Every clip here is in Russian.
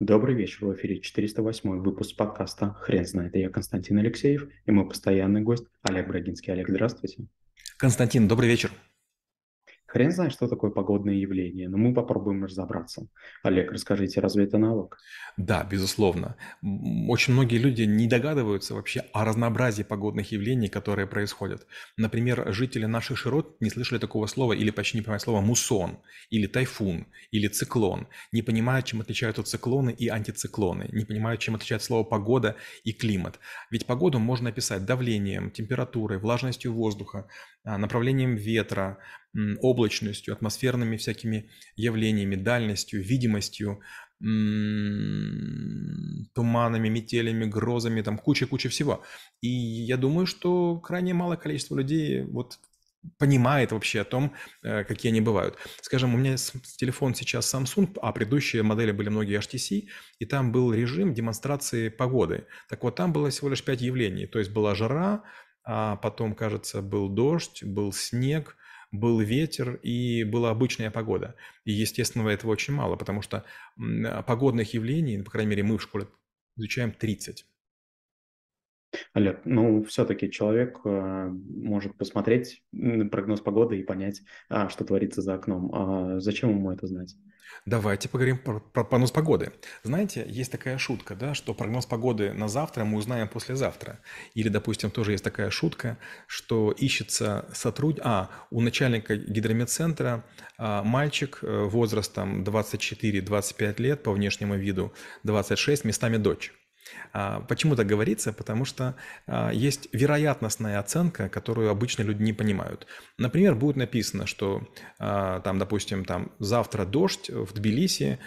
Добрый вечер, в эфире 408 выпуск подкаста «Хрен знает». Я Константин Алексеев и мой постоянный гость Олег Брагинский. Олег, здравствуйте. Константин, добрый вечер. Хрен знает, что такое погодное явление, но мы попробуем разобраться. Олег, расскажите, разве это навык? Да, безусловно. Очень многие люди не догадываются вообще о разнообразии погодных явлений, которые происходят. Например, жители наших широт не слышали такого слова или почти не понимают слова мусон, или тайфун, или циклон. Не понимают, чем отличаются циклоны и антициклоны. Не понимают, чем отличается слово погода и климат. Ведь погоду можно описать давлением, температурой, влажностью воздуха, а, направлением ветра, облачностью, атмосферными всякими явлениями, дальностью, видимостью, туманами, метелями, грозами, там куча-куча всего. И я думаю, что крайне малое количество людей вот понимает вообще о том, э, какие они бывают. Скажем, у меня телефон сейчас Samsung, а предыдущие модели были многие HTC, и там был режим демонстрации погоды. Так вот, там было всего лишь 5 явлений. То есть была жара, а потом, кажется, был дождь, был снег, был ветер и была обычная погода. И, естественно, этого очень мало, потому что погодных явлений, по крайней мере, мы в школе изучаем 30. Олег, ну, все-таки человек э, может посмотреть прогноз погоды и понять, а, что творится за окном. А зачем ему это знать? Давайте поговорим про, про прогноз погоды. Знаете, есть такая шутка, да, что прогноз погоды на завтра мы узнаем послезавтра. Или, допустим, тоже есть такая шутка, что ищется сотрудник... А, у начальника гидрометцентра а, мальчик э, возрастом 24-25 лет, по внешнему виду 26, местами дочь. А, почему так говорится? Потому что а, есть вероятностная оценка, которую обычно люди не понимают. Например, будет написано, что а, там, допустим, там завтра дождь в Тбилиси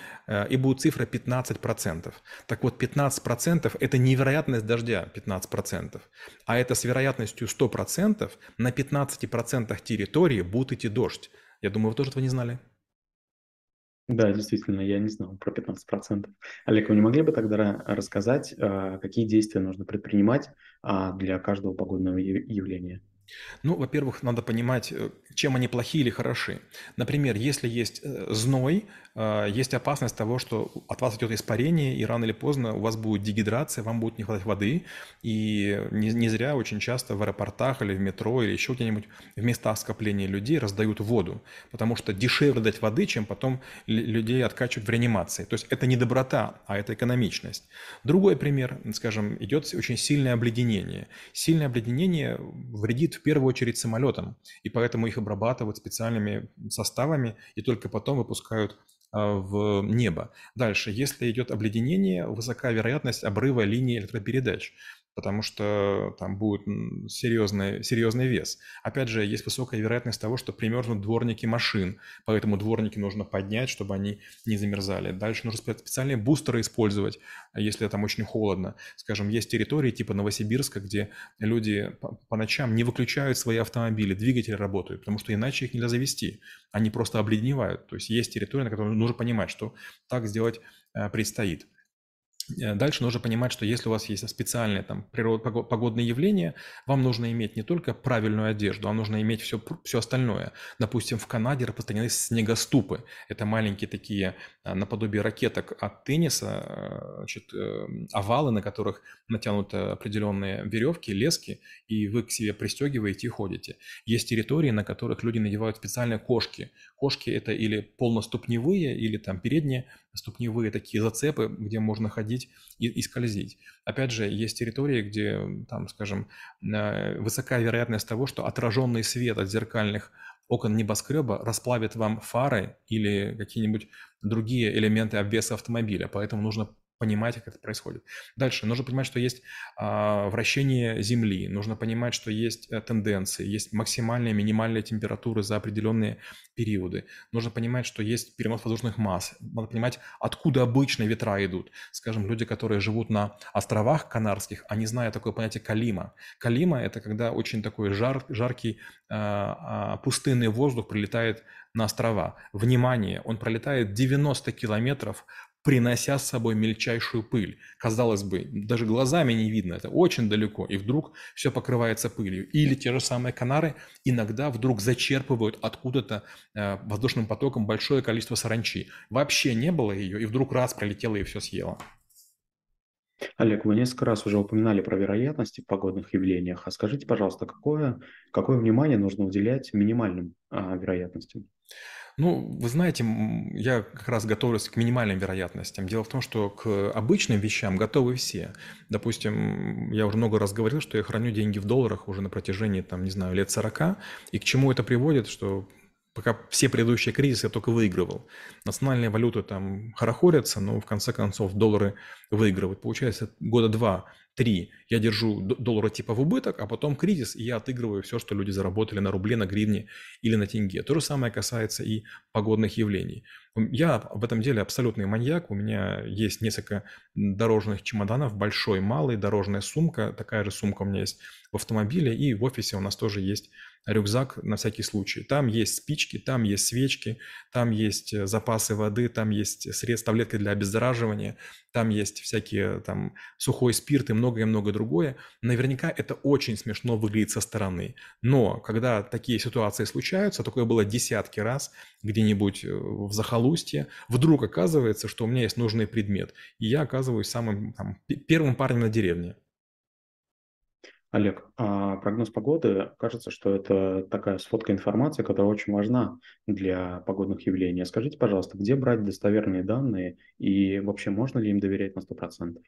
и будет цифра 15%. Так вот, 15% это невероятность дождя 15%, а это с вероятностью 100% на 15% территории будет идти дождь. Я думаю, вы тоже этого не знали. Да, действительно, я не знал про 15%. Олег, вы не могли бы тогда рассказать, а, какие действия нужно предпринимать а, для каждого погодного явления? Ну, во-первых, надо понимать, э, чем они плохие или хороши. Например, если есть э, зной, э, есть опасность того, что от вас идет испарение, и рано или поздно у вас будет дегидрация, вам будет не хватать воды. И не, не зря очень часто в аэропортах или в метро или еще где-нибудь в местах скопления людей раздают воду, потому что дешевле дать воды, чем потом людей откачивать в реанимации. То есть это не доброта, а это экономичность. Другой пример, скажем, идет очень сильное обледенение. Сильное обледенение вредит в первую очередь самолетам, и поэтому их обрабатывают специальными составами и только потом выпускают а, в небо. Дальше, если идет обледенение, высока вероятность обрыва линии электропередач потому что там будет серьезный, серьезный вес. Опять же, есть высокая вероятность того, что примерзнут дворники машин, поэтому дворники нужно поднять, чтобы они не замерзали. Дальше нужно специальные бустеры использовать, если там очень холодно. Скажем, есть территории типа Новосибирска, где люди по ночам не выключают свои автомобили, двигатели работают, потому что иначе их нельзя завести. Они просто обледеневают. То есть есть территории, на которых нужно понимать, что так сделать э, предстоит. Э, дальше нужно понимать, что если у вас есть специальные там, природ, погодные явления, вам нужно иметь не только правильную одежду, а нужно иметь все, все остальное. Допустим, в Канаде распространены снегоступы. Это маленькие такие э, наподобие ракеток от тенниса, э, значит, овалы, на которых натянуты определенные веревки, лески, и вы к себе пристегиваете и ходите. Есть территории, на которых люди надевают специальные кошки. Кошки это или полноступневые, или там передние ступневые такие зацепы, где можно ходить и, и скользить. Опять же, есть территории, где, там, скажем, высокая вероятность того, что отраженный свет от зеркальных окон небоскреба расплавит вам фары или какие-нибудь другие элементы обвеса автомобиля. Поэтому нужно понимать, как это происходит. Дальше нужно понимать, что есть а, вращение Земли, нужно понимать, что есть а, тенденции, есть максимальные, минимальные температуры за определенные периоды. Нужно понимать, что есть перенос воздушных масс. Надо понимать, откуда обычно ветра идут. Скажем, люди, которые живут на островах Канарских, они знают такое понятие калима. Калима – это когда очень такой жар, жаркий а, а, пустынный воздух прилетает на острова. Внимание, он пролетает 90 километров принося с собой мельчайшую пыль. Казалось бы, даже глазами не видно, это очень далеко, и вдруг все покрывается пылью. Или те же самые Канары иногда вдруг зачерпывают откуда-то э, воздушным потоком большое количество саранчи. Вообще не было ее, и вдруг раз пролетела и все съела. Олег, вы несколько раз уже упоминали про вероятности в погодных явлениях. А скажите, пожалуйста, какое, какое внимание нужно уделять минимальным а, вероятностям? Ну, вы знаете, я как раз готовлюсь к минимальным вероятностям. Дело в том, что к обычным вещам готовы все. Допустим, я уже много раз говорил, что я храню деньги в долларах уже на протяжении, там, не знаю, лет 40. И к чему это приводит, что пока все предыдущие кризисы я только выигрывал. Национальные валюты там хорохорятся, но в конце концов доллары выигрывают. Получается, года два Три, я держу доллары типа в убыток, а потом кризис, и я отыгрываю все, что люди заработали на рубле, на гривне или на тенге. То же самое касается и погодных явлений. Я в этом деле абсолютный маньяк. У меня есть несколько дорожных чемоданов, большой, малый, дорожная сумка. Такая же сумка у меня есть в автомобиле, и в офисе у нас тоже есть рюкзак на всякий случай. Там есть спички, там есть свечки, там есть э, запасы воды, там есть средства, таблетки для обеззараживания, там есть всякие там сухой спирт и многое-многое другое. Наверняка это очень смешно выглядит со стороны. Но когда такие ситуации случаются, такое было десятки раз, где-нибудь э, в захолустье, вдруг оказывается, что у меня есть нужный предмет, и я оказываюсь самым там, первым парнем на деревне. Олег, а прогноз погоды, кажется, что это такая сфотка информации, которая очень важна для погодных явлений. Скажите, пожалуйста, где брать достоверные данные и вообще можно ли им доверять на 100%?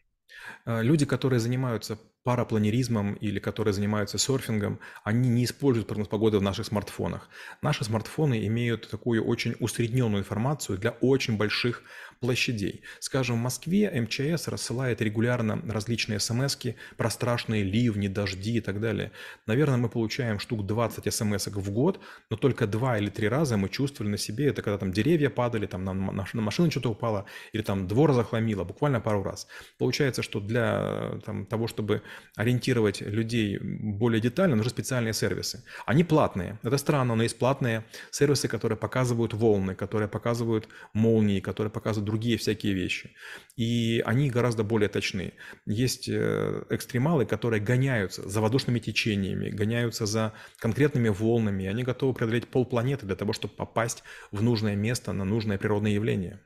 А, люди, которые занимаются парапланеризмом или которые занимаются серфингом, они не используют прогноз погоды в наших смартфонах. Наши смартфоны имеют такую очень усредненную информацию для очень больших площадей. Скажем, в Москве МЧС рассылает регулярно различные смс про страшные ливни, дожди и так далее. Наверное, мы получаем штук 20 смс в год, но только два или три раза мы чувствовали на себе, это когда там деревья падали, там на, на машину что-то упало, или там двор захламило, буквально пару раз. Получается, что для там, того, чтобы ориентировать людей более детально, нужны специальные сервисы. Они платные. Это странно, но есть платные сервисы, которые показывают волны, которые показывают молнии, которые показывают другие всякие вещи. И они гораздо более точны. Есть э, экстремалы, которые гоняются за воздушными течениями, гоняются за конкретными волнами, они готовы преодолеть полпланеты для того, чтобы попасть в нужное место на нужное природное явление.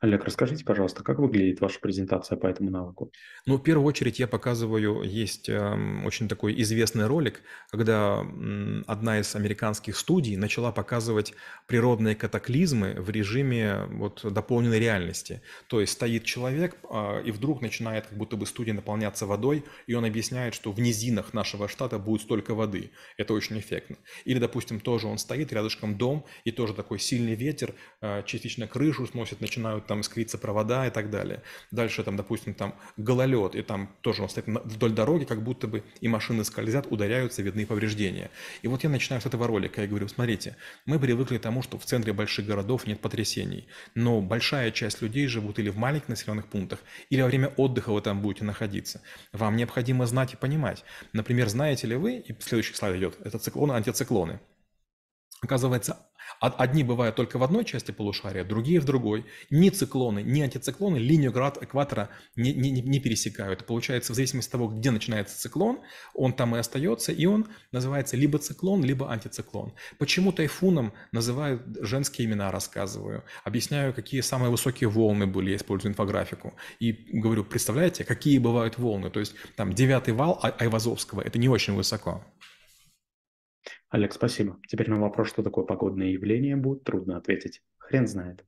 Олег, расскажите, пожалуйста, как выглядит ваша презентация по этому навыку? Ну, в первую очередь я показываю, есть э, очень такой известный ролик, когда м, одна из американских студий начала показывать природные катаклизмы в режиме вот дополненной реальности. То есть стоит человек, э, и вдруг начинает как будто бы студия наполняться водой, и он объясняет, что в низинах нашего штата будет столько воды. Это очень эффектно. Или, допустим, тоже он стоит, рядышком дом, и тоже такой сильный ветер, э, частично крышу сносит, начинает начинают там искриться провода и так далее. Dальше там, допустим, там гололед, и там тоже он стоит вдоль дороги, как будто бы и машины скользят, ударяются, видны повреждения. И вот я начинаю с этого ролика, я говорю, смотрите, мы привыкли к тому, что в центре больших городов нет потрясений, но большая часть людей живут или в маленьких населенных пунктах, или во время отдыха вы там будете находиться. Вам необходимо знать и понимать. Например, знаете ли вы, и следующий слайд идет, это циклоны, антициклоны. Оказывается, Одни бывают только в одной части полушария, другие в другой. Ни циклоны, ни антициклоны линию град экватора не, не, не пересекают. Получается, в зависимости от того, где начинается циклон, он там и остается, и он называется либо циклон, либо антициклон. Почему тайфуном называют женские имена, рассказываю. Объясняю, какие самые высокие волны были, я использую инфографику. И говорю, представляете, какие бывают волны. То есть там девятый вал Айвазовского, это не очень высоко. Олег, спасибо. Теперь на вопрос, что такое погодное явление, будет трудно ответить. Хрен знает.